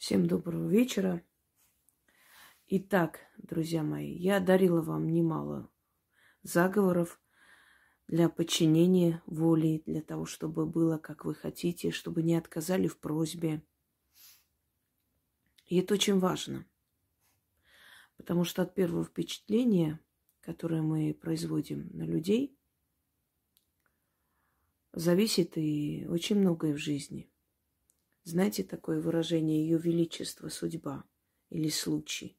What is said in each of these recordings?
Всем доброго вечера. Итак, друзья мои, я дарила вам немало заговоров для подчинения воли, для того, чтобы было, как вы хотите, чтобы не отказали в просьбе. И это очень важно, потому что от первого впечатления, которое мы производим на людей, зависит и очень многое в жизни. Знаете такое выражение Ее Величество судьба или случай?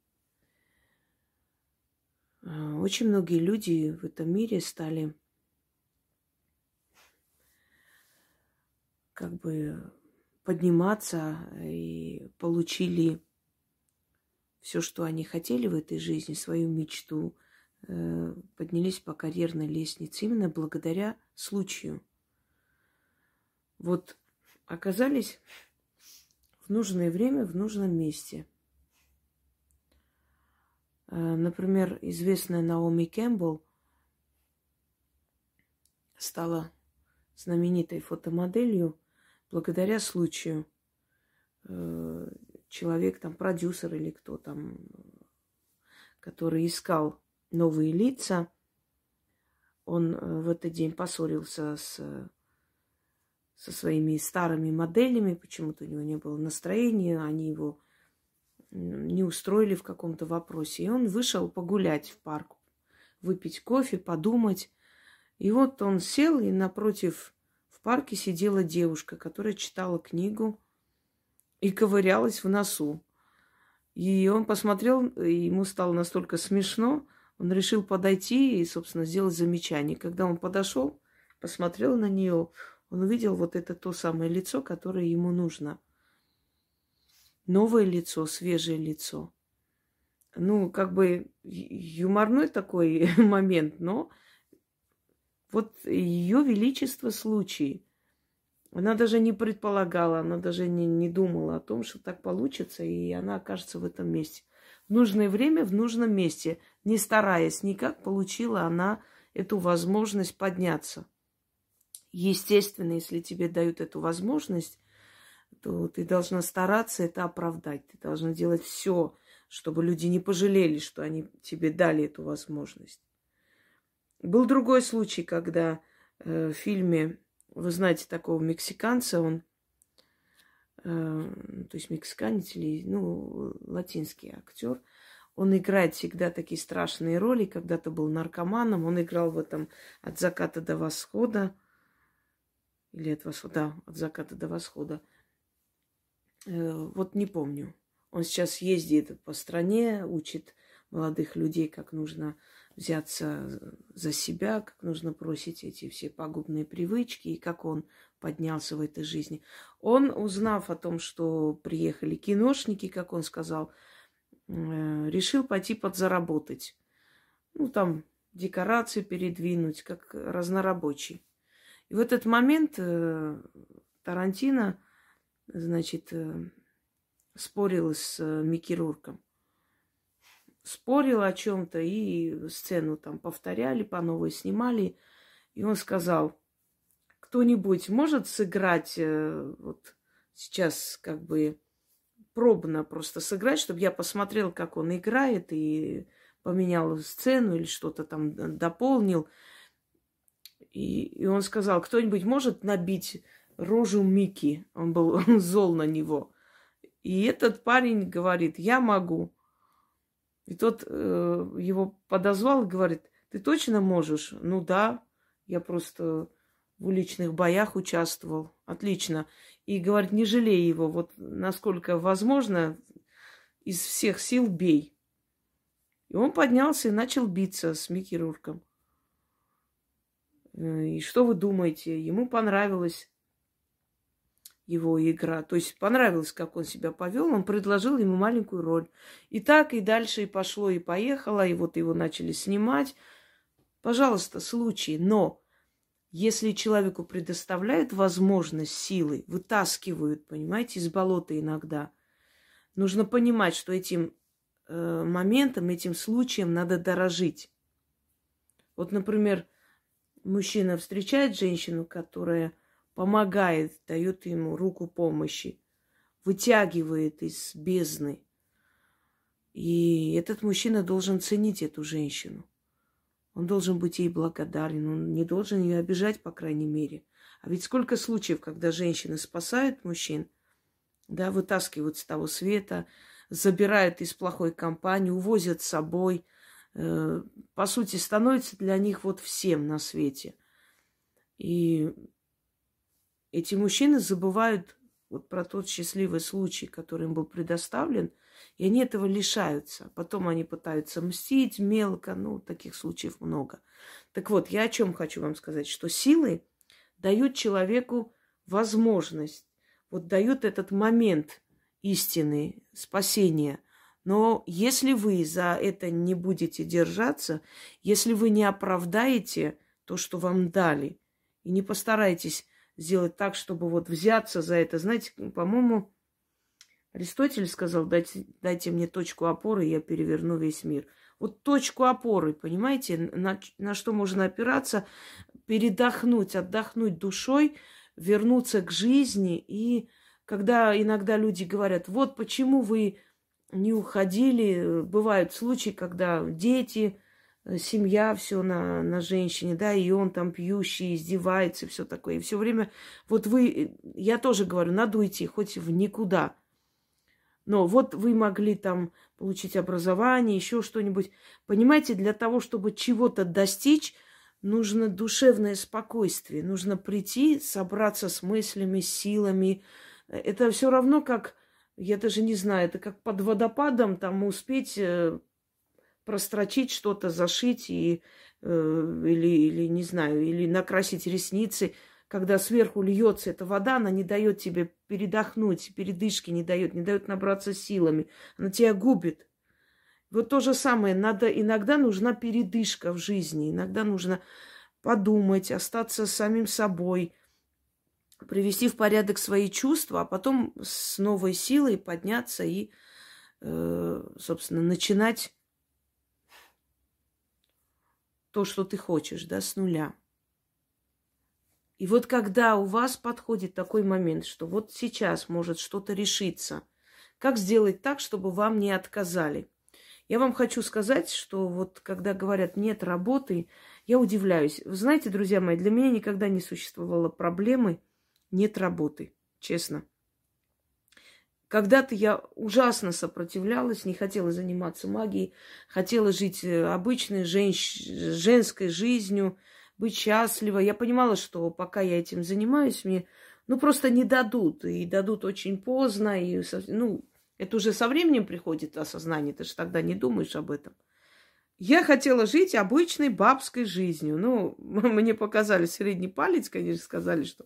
А, очень многие люди в этом мире стали как бы подниматься и получили все, что они хотели в этой жизни, свою мечту, э, поднялись по карьерной лестнице именно благодаря случаю. Вот оказались нужное время в нужном месте. Э, например, известная Наоми Кэмпбелл стала знаменитой фотомоделью благодаря случаю. Э, человек, там, продюсер или кто там, который искал новые лица, он э, в этот день поссорился с со своими старыми моделями, почему-то у него не было настроения, они его не устроили в каком-то вопросе. И он вышел погулять в парк, выпить кофе, подумать. И вот он сел, и напротив в парке сидела девушка, которая читала книгу и ковырялась в носу. И он посмотрел, и ему стало настолько смешно, он решил подойти и, собственно, сделать замечание. Когда он подошел, посмотрел на нее, он увидел вот это то самое лицо, которое ему нужно. Новое лицо, свежее лицо. Ну, как бы юморной такой момент, но вот ее величество случай. Она даже не предполагала, она даже не, не думала о том, что так получится, и она окажется в этом месте. В нужное время, в нужном месте, не стараясь никак, получила она эту возможность подняться. Естественно, если тебе дают эту возможность, то ты должна стараться это оправдать. Ты должна делать все, чтобы люди не пожалели, что они тебе дали эту возможность. Был другой случай, когда э, в фильме, вы знаете такого мексиканца, он, э, то есть мексиканец или, ну, латинский актер, он играет всегда такие страшные роли. Когда-то был наркоманом, он играл в этом от заката до восхода. Или от восхода, от заката до восхода. Э, вот не помню. Он сейчас ездит по стране, учит молодых людей, как нужно взяться за себя, как нужно бросить эти все пагубные привычки, и как он поднялся в этой жизни. Он, узнав о том, что приехали киношники, как он сказал, э, решил пойти подзаработать. Ну, там декорации передвинуть, как разнорабочий. И в этот момент э, Тарантино, значит, э, спорил с э, Микки Рурком. Спорил о чем-то и сцену там повторяли, по новой снимали. И он сказал, кто-нибудь может сыграть вот сейчас как бы пробно просто сыграть, чтобы я посмотрел, как он играет и поменял сцену или что-то там дополнил. И, и он сказал, кто-нибудь может набить рожу Мики? Он был зол на него. И этот парень говорит, я могу. И тот э, его подозвал и говорит, ты точно можешь? Ну да, я просто в уличных боях участвовал. Отлично. И говорит, не жалей его, вот насколько возможно, из всех сил бей. И он поднялся и начал биться с Микки Рурком. Э, и что вы думаете? Ему понравилась его игра. То есть понравилось, как он себя повел. Он предложил ему маленькую роль. И так, и дальше, и пошло, и поехало. И вот его начали снимать. Пожалуйста, случай. Но если человеку предоставляют возможность силы, вытаскивают, понимаете, из болота иногда, нужно понимать, что этим э, моментом, этим случаем надо дорожить. Вот, например, мужчина встречает женщину, которая помогает, дает ему руку помощи, вытягивает из бездны. И этот мужчина должен ценить эту женщину. Он должен быть ей благодарен, он не должен ее обижать, по крайней мере. А ведь сколько случаев, когда женщины спасают мужчин, да, вытаскивают с того света, забирают из плохой компании, увозят с собой, по сути, становится для них вот всем на свете. И эти мужчины забывают вот про тот счастливый случай, который им был предоставлен, и они этого лишаются. Потом они пытаются мстить мелко, ну, таких случаев много. Так вот, я о чем хочу вам сказать, что силы дают человеку возможность, вот дают этот момент истины, спасения. Но если вы за это не будете держаться, если вы не оправдаете то, что вам дали, и не постараетесь сделать так, чтобы вот взяться за это. Знаете, по-моему, Аристотель сказал, дайте, дайте мне точку опоры, я переверну весь мир. Вот точку опоры, понимаете, на, на что можно опираться, передохнуть, отдохнуть душой, вернуться к жизни. И когда иногда люди говорят, вот почему вы не уходили, бывают случаи, когда дети, Э, семья, все на, на женщине, да, и он там пьющий, издевается, все такое. И все время, вот вы, э, я тоже говорю, надо уйти, хоть в никуда. Но вот вы могли там получить образование, еще что-нибудь. Понимаете, для того, чтобы чего-то достичь, нужно душевное спокойствие. Нужно прийти, собраться с мыслями, силами. Это все равно как, я даже не знаю, это как под водопадом там успеть э, прострочить что-то, зашить и, э, или, или, не знаю, или накрасить ресницы. Когда сверху льется эта вода, она не дает тебе передохнуть, передышки не дает, не дает набраться силами. Она тебя губит. Вот то же самое. Надо, иногда нужна передышка в жизни. Иногда нужно подумать, остаться самим собой, привести в порядок свои чувства, а потом с новой силой подняться и, э, собственно, начинать то, что ты хочешь, да, с нуля. И вот когда у вас подходит такой момент, что вот сейчас может что-то решиться, как сделать так, чтобы вам не отказали? Я вам хочу сказать, что вот когда говорят «нет работы», я удивляюсь. Вы знаете, друзья мои, для меня никогда не существовало проблемы «нет работы», честно. Когда-то я ужасно сопротивлялась, не хотела заниматься магией, хотела жить э, обычной женщ... женской жизнью, быть счастливой. Я понимала, что пока я этим занимаюсь, мне ну просто не дадут, и дадут очень поздно, и ну это уже со временем приходит осознание, ты же тогда не думаешь об этом. Я хотела жить обычной бабской жизнью. Ну, мне показали средний палец, конечно, сказали, что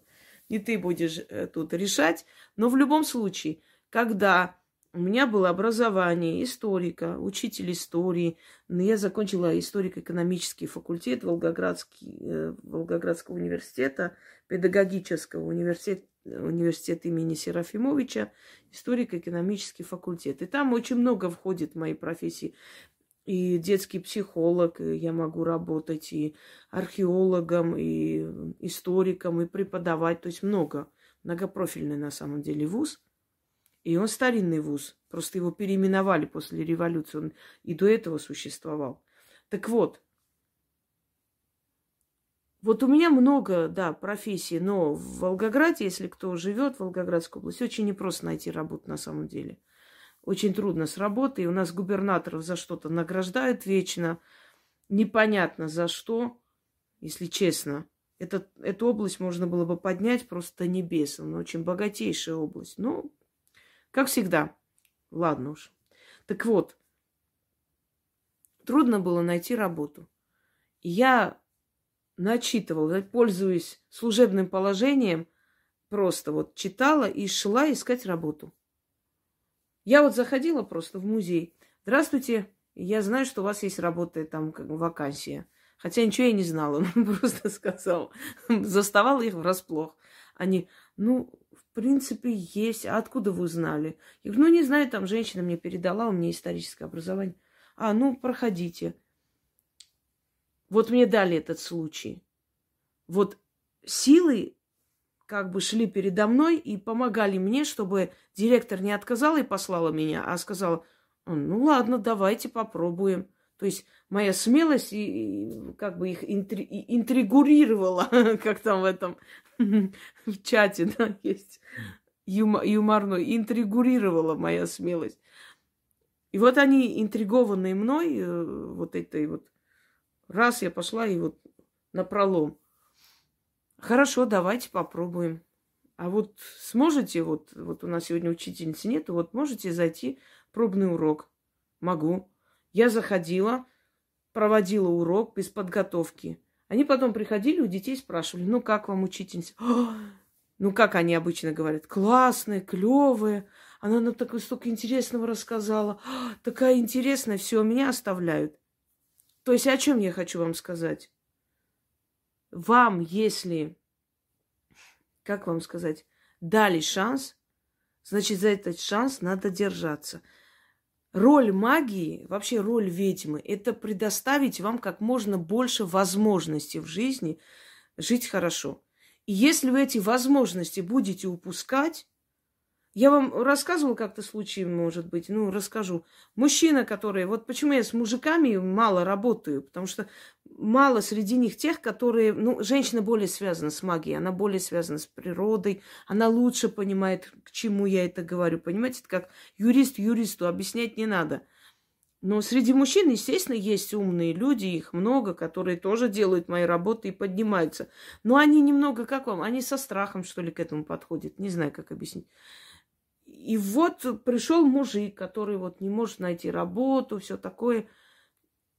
не ты будешь э, тут решать, но в любом случае – когда у меня было образование историка, учитель истории. Но я закончила историко-экономический факультет Волгоградский, э, Волгоградского университета, педагогического университета, университет имени Серафимовича, историко-экономический факультет. И там очень много входит в мои профессии. И детский психолог я могу работать, и археологом, и историком, и преподавать. То есть много. Многопрофильный на самом деле вуз. И он старинный вуз. Просто его переименовали после революции. Он и до этого существовал. Так вот, вот у меня много, да, профессий, но в Волгограде, если кто живет в Волгоградской области, очень непросто найти работу на самом деле. Очень трудно с работой. У нас губернаторов за что-то награждают вечно. Непонятно за что, если честно. Этот, эту область можно было бы поднять просто небес. Она очень богатейшая область. Но как всегда. Ладно уж. Так вот, трудно было найти работу. И я начитывала, пользуясь служебным положением, просто вот читала и шла искать работу. Я вот заходила просто в музей. Здравствуйте, я знаю, что у вас есть работа, там как вакансия. Хотя ничего я не знала, он просто сказал. Заставал их врасплох. Они, ну, принципе, есть. А откуда вы узнали? Я говорю, ну, не знаю, там женщина мне передала, у меня историческое образование. А, ну, проходите. Вот мне дали этот случай. Вот силы как бы шли передо мной и помогали мне, чтобы директор не отказала и послала меня, а сказала, ну ладно, давайте попробуем. То есть моя смелость и, и как бы их интри, интригурировала, как там в этом в чате, да, есть юм, юморной, интригурировала моя смелость. И вот они, интригованные мной, э, вот этой вот, раз я пошла и вот на пролом. Хорошо, давайте попробуем. А вот сможете, вот, вот у нас сегодня учительницы нету, вот можете зайти пробный урок? Могу. Я заходила, проводила урок без подготовки. Они потом приходили, у детей спрашивали, ну как вам учительница? Ну, как они обычно говорят, классная, клевая. Она нам такое столько интересного рассказала. Такая интересная, все, меня оставляют. То есть о чем я хочу вам сказать? Вам, если, как вам сказать, дали шанс, значит, за этот шанс надо держаться. Роль магии, вообще роль ведьмы, это предоставить вам как можно больше возможностей в жизни жить хорошо. И если вы эти возможности будете упускать, я вам рассказывала как-то случай, может быть, ну, расскажу. Мужчина, который... Вот почему я с мужиками мало работаю, потому что мало среди них тех, которые... Ну, женщина более связана с магией, она более связана с природой, она лучше понимает, к чему я это говорю. Понимаете, это как юрист юристу объяснять не надо. Но среди мужчин, естественно, есть умные люди, их много, которые тоже делают мои работы и поднимаются. Но они немного, как вам, они со страхом, что ли, к этому подходят. Не знаю, как объяснить. И вот пришел мужик, который вот не может найти работу, все такое.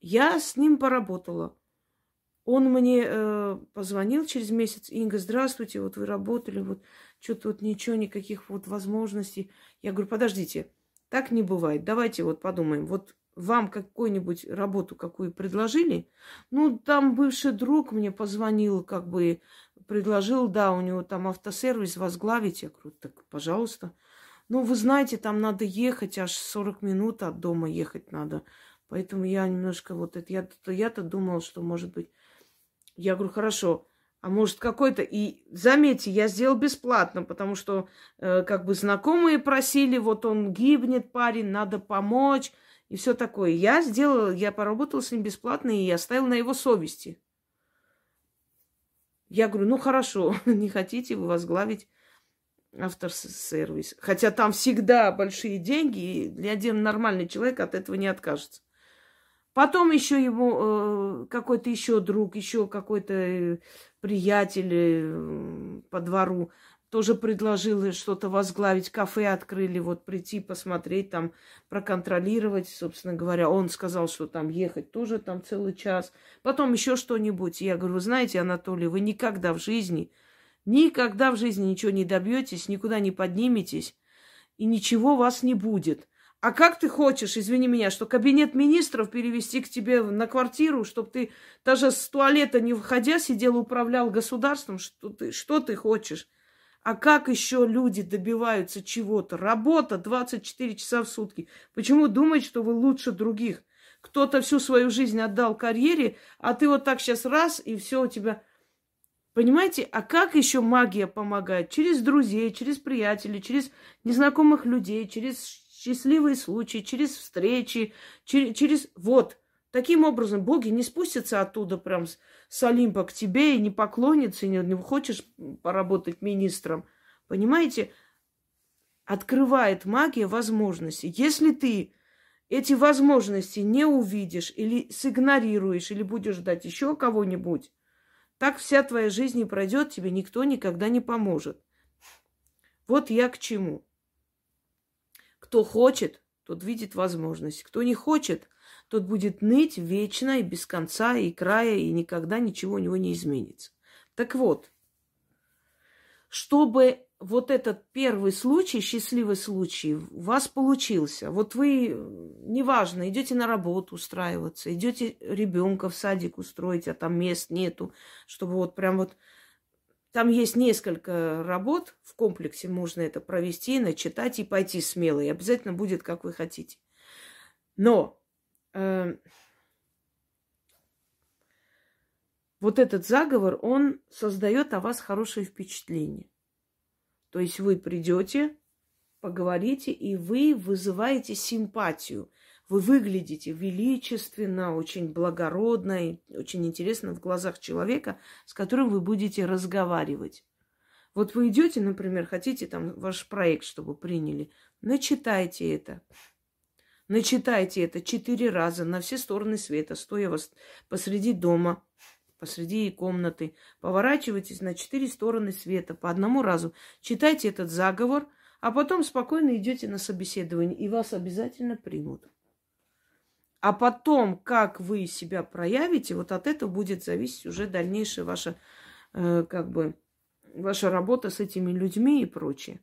Я с ним поработала. Он мне э, позвонил через месяц. Инга, здравствуйте, вот вы работали, вот что-то вот ничего, никаких вот возможностей. Я говорю, подождите, так не бывает. Давайте вот подумаем. Вот вам какую-нибудь работу какую предложили? Ну, там бывший друг мне позвонил, как бы предложил, да, у него там автосервис возглавить. Я говорю, так, пожалуйста. Ну, вы знаете, там надо ехать, аж 40 минут от дома ехать надо. Поэтому я немножко вот это, я-то, я-то думала, что, может быть, я говорю, хорошо, а может какой-то... И заметьте, я сделал бесплатно, потому что э, как бы знакомые просили, вот он гибнет, парень, надо помочь и все такое. Я сделала, я поработала с ним бесплатно и оставил на его совести. Я говорю, ну хорошо, не хотите вы возглавить автосервис. Хотя там всегда большие деньги, и ни один нормальный человек от этого не откажется. Потом еще ему э, какой-то еще друг, еще какой-то э, приятель э, по двору тоже предложил что-то возглавить. Кафе открыли, вот прийти посмотреть, там проконтролировать, собственно говоря. Он сказал, что там ехать тоже там целый час. Потом еще что-нибудь. Я говорю, знаете, Анатолий, вы никогда в жизни, никогда в жизни ничего не добьетесь, никуда не подниметесь, и ничего вас не будет. А как ты хочешь, извини меня, что кабинет министров перевести к тебе на квартиру, чтобы ты даже с туалета не выходя сидел, управлял государством? Что ты, что ты хочешь? А как еще люди добиваются чего-то? Работа 24 часа в сутки. Почему думать, что вы лучше других? Кто-то всю свою жизнь отдал карьере, а ты вот так сейчас раз, и все у тебя... Понимаете, а как еще магия помогает? Через друзей, через приятелей, через незнакомых людей, через счастливые случаи, через встречи, через, через... Вот. Таким образом, боги не спустятся оттуда прям с, с Олимпа к тебе и не поклонятся, не, не хочешь поработать министром. Понимаете? Открывает магия возможности. Если ты эти возможности не увидишь или сигнорируешь, или будешь ждать еще кого-нибудь, так вся твоя жизнь и пройдет, тебе никто никогда не поможет. Вот я к чему. Кто хочет, тот видит возможность. Кто не хочет, тот будет ныть вечно и без конца, и края, и никогда ничего у него не изменится. Так вот, чтобы вот этот первый случай, счастливый случай, у вас получился. Вот вы, неважно, идете на работу устраиваться, идете ребенка в садик устроить, а там мест нету, чтобы вот прям вот там есть несколько работ в комплексе, можно это провести, начитать и пойти смело. И обязательно будет, как вы хотите. Но э, вот этот заговор, он создает о вас хорошее впечатление. То есть вы придете, поговорите, и вы вызываете симпатию. Вы выглядите величественно, очень благородно и очень интересно в глазах человека, с которым вы будете разговаривать. Вот вы идете, например, хотите там ваш проект, чтобы приняли, начитайте это. Начитайте это четыре раза на все стороны света, стоя вас посреди дома, посреди комнаты. Поворачивайтесь на четыре стороны света по одному разу. Читайте этот заговор, а потом спокойно идете на собеседование, и вас обязательно примут. А потом, как вы себя проявите, вот от этого будет зависеть уже дальнейшая ваша, э, как бы, ваша работа с этими людьми и прочее.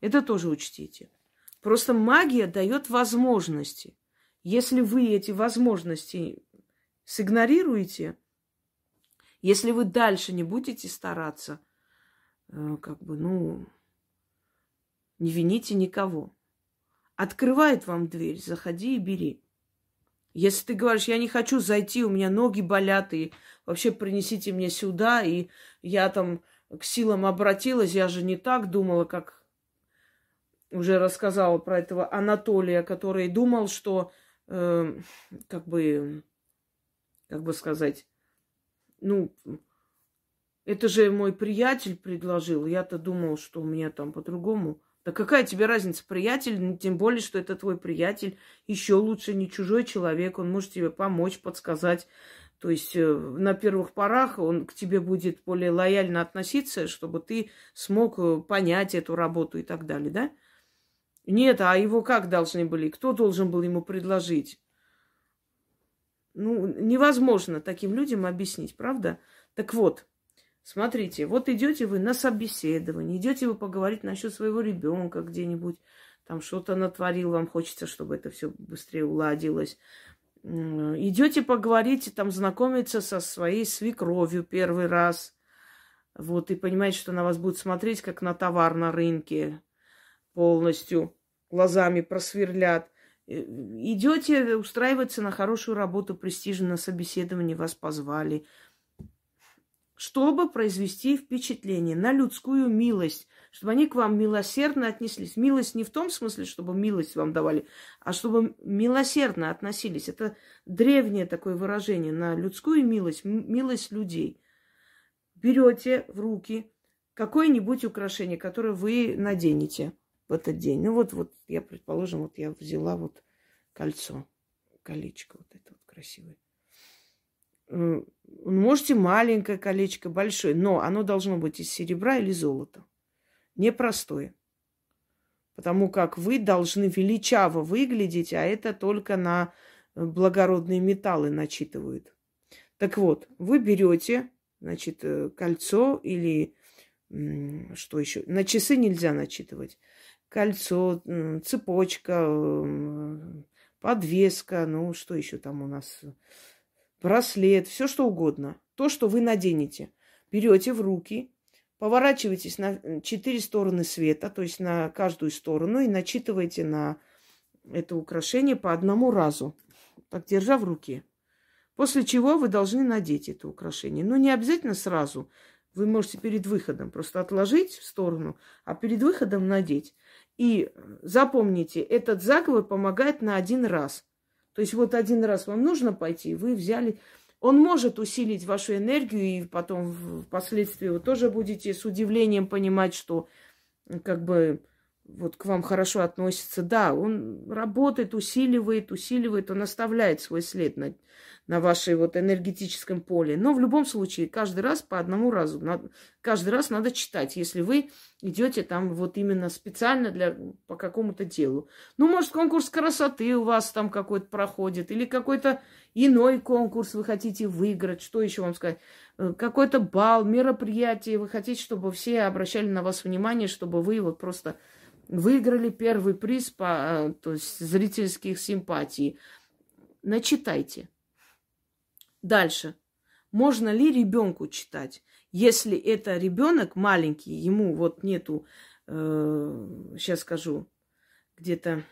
Это тоже учтите. Просто магия дает возможности. Если вы эти возможности сигнорируете, если вы дальше не будете стараться, э, как бы, ну, не вините никого. Открывает вам дверь, заходи и бери. Если ты говоришь, я не хочу зайти, у меня ноги болят, и вообще принесите мне сюда, и я там к силам обратилась, я же не так думала, как уже рассказала про этого Анатолия, который думал, что, э, как бы, как бы сказать, ну, это же мой приятель предложил. Я-то думал, что у меня там по-другому. Да какая тебе разница, приятель, тем более, что это твой приятель, еще лучше не чужой человек, он может тебе помочь, подсказать. То есть э, на первых порах он к тебе будет более лояльно относиться, чтобы ты смог э, понять эту работу и так далее, да? Нет, а его как должны были? Кто должен был ему предложить? Ну, невозможно таким людям объяснить, правда? Так вот, Смотрите, вот идете вы на собеседование, идете вы поговорить насчет своего ребенка где-нибудь, там что-то натворил, вам хочется, чтобы это все быстрее уладилось. Идете поговорить, там знакомиться со своей свекровью первый раз. Вот, и понимаете, что на вас будет смотреть, как на товар на рынке полностью, глазами просверлят. Э, идете устраиваться на хорошую работу, престижно на собеседование вас позвали – чтобы произвести впечатление на людскую милость, чтобы они к вам милосердно отнеслись. Милость не в том смысле, чтобы милость вам давали, а чтобы милосердно относились. Это древнее такое выражение на людскую милость, милость людей. Берете в руки какое-нибудь украшение, которое вы наденете в этот день. Ну вот, вот я, предположим, вот я взяла вот кольцо, колечко вот это вот красивое. Можете маленькое колечко, большое, но оно должно быть из серебра или золота. Непростое. Потому как вы должны величаво выглядеть, а это только на э, благородные металлы начитывают. Так вот, вы берете, значит, э, кольцо или что еще? На часы нельзя начитывать. Кольцо, цепочка, подвеска, ну что еще там у нас? браслет, все что угодно. То, что вы наденете. Берете в руки, поворачиваетесь на четыре стороны света, то есть на каждую сторону, и начитываете на это украшение по одному разу, так держа в руке. После чего вы должны надеть это украшение. Но не обязательно сразу. Вы можете перед выходом просто отложить в сторону, а перед выходом надеть. И запомните, этот заговор помогает на один раз – то есть вот один раз вам нужно пойти, вы взяли... Он может усилить вашу энергию, и потом впоследствии вы тоже будете с удивлением понимать, что как бы вот к вам хорошо относится. Да, он работает, усиливает, усиливает, он оставляет свой след на, на вашей вот энергетическом поле. Но в любом случае, каждый раз по одному разу, надо, каждый раз надо читать, если вы идете там вот именно специально для, по какому-то делу. Ну, может, конкурс красоты у вас там какой-то проходит, или какой-то иной конкурс вы хотите выиграть, что еще вам сказать? Э, какой-то бал, мероприятие, вы хотите, чтобы все обращали на вас внимание, чтобы вы вот просто выиграли первый приз по э, то есть, зрительских симпатий. Начитайте. Дальше. Можно ли ребенку читать? Если это ребенок маленький, ему вот нету, э, сейчас скажу, где-то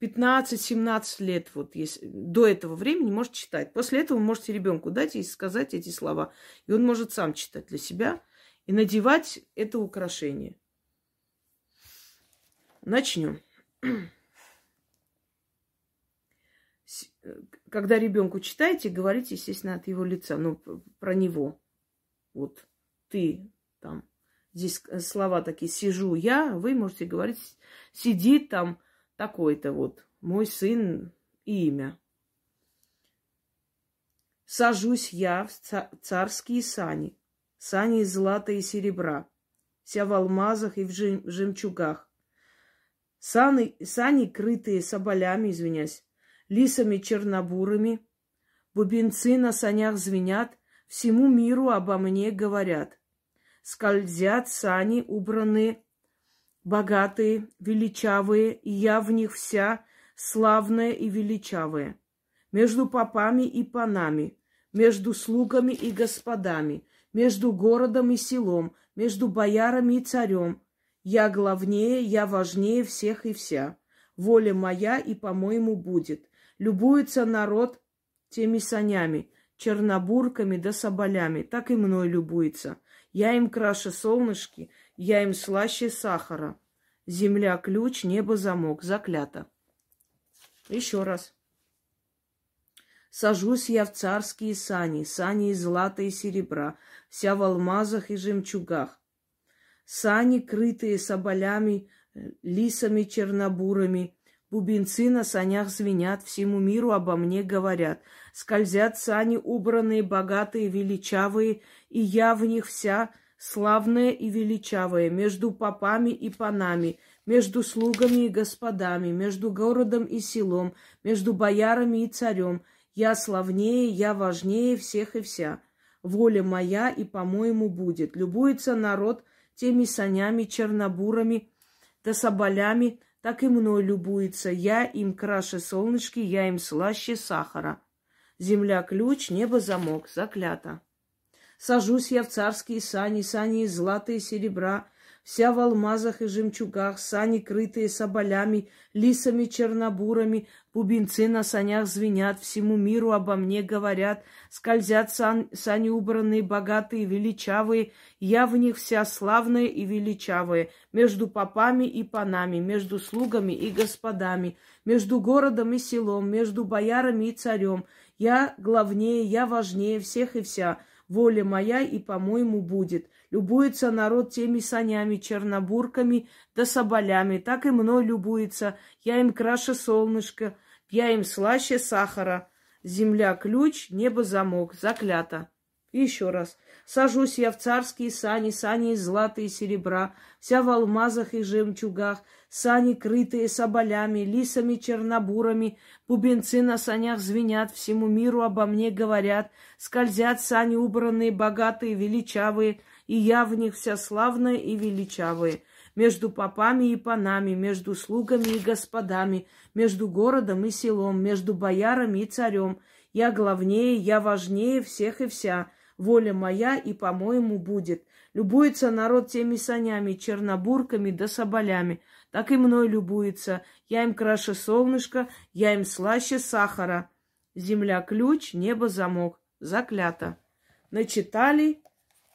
15-17 лет, вот если, до этого времени может читать. После этого вы можете ребенку дать и сказать эти слова. И он может сам читать для себя и надевать это украшение. Начнем. Когда ребенку читаете, говорите, естественно, от его лица, ну, про него. Вот ты там, здесь слова такие, сижу я, вы можете говорить, сидит там такой-то вот, мой сын и имя. Сажусь я в царские сани, сани из злата и серебра, вся в алмазах и в жемчугах. Сани, сани крытые соболями, извиняюсь, лисами чернобурыми, бубенцы на санях звенят, всему миру обо мне говорят. Скользят сани, убранные, богатые, величавые, и я в них вся славная и величавая. Между попами и панами, между слугами и господами, между городом и селом, между боярами и царем. Я главнее, я важнее всех и вся. Воля моя и, по-моему, будет. Любуется народ теми санями, чернобурками да соболями, так и мной любуется. Я им краше солнышки, я им слаще сахара. Земля ключ, небо замок, заклято. Еще раз. Сажусь я в царские сани, сани из злата и серебра, вся в алмазах и жемчугах. Сани, крытые соболями, э, лисами чернобурами, бубенцы на санях звенят, всему миру обо мне говорят. Скользят сани, убранные, богатые, величавые, и я в них вся славная и величавая, между попами и панами, между слугами и господами, между городом и селом, между боярами и царем — я славнее, я важнее всех и вся. Воля моя и, по-моему, будет. Любуется народ теми санями, чернобурами, да соболями, так и мной любуется. Я им краше солнышки, я им слаще сахара. Земля ключ, небо замок, заклято. Сажусь я в царские сани, сани из злата и серебра, вся в алмазах и жемчугах, сани, крытые соболями, лисами, чернобурами, бубенцы на санях звенят, всему миру обо мне говорят, скользят сан, сани убранные, богатые, величавые, я в них вся славная и величавая, между попами и панами, между слугами и господами, между городом и селом, между боярами и царем. Я главнее, я важнее всех и вся, воля моя и, по-моему, будет. Любуется народ теми санями, чернобурками да соболями, так и мной любуется. Я им краше солнышко, я им слаще сахара. Земля ключ, небо замок, заклято. Еще раз. Сажусь я в царские сани, сани из злата и серебра, вся в алмазах и жемчугах, сани, крытые соболями, лисами, чернобурами, бубенцы на санях звенят, всему миру обо мне говорят, скользят сани убранные, богатые, величавые, и я в них вся славная и величавая, между попами и панами, между слугами и господами, между городом и селом, между боярами и царем. Я главнее, я важнее всех и вся. Воля моя и, по-моему, будет. Любуется народ теми санями, чернобурками да соболями. Так и мной любуется. Я им краше солнышко, я им слаще сахара. Земля ключ, небо замок. Заклято. Начитали,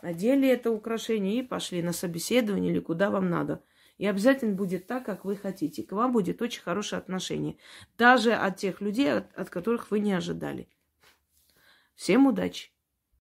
надели это украшение и пошли на собеседование или куда вам надо. И обязательно будет так, как вы хотите. К вам будет очень хорошее отношение. Даже от тех людей, от, от которых вы не ожидали. Всем удачи!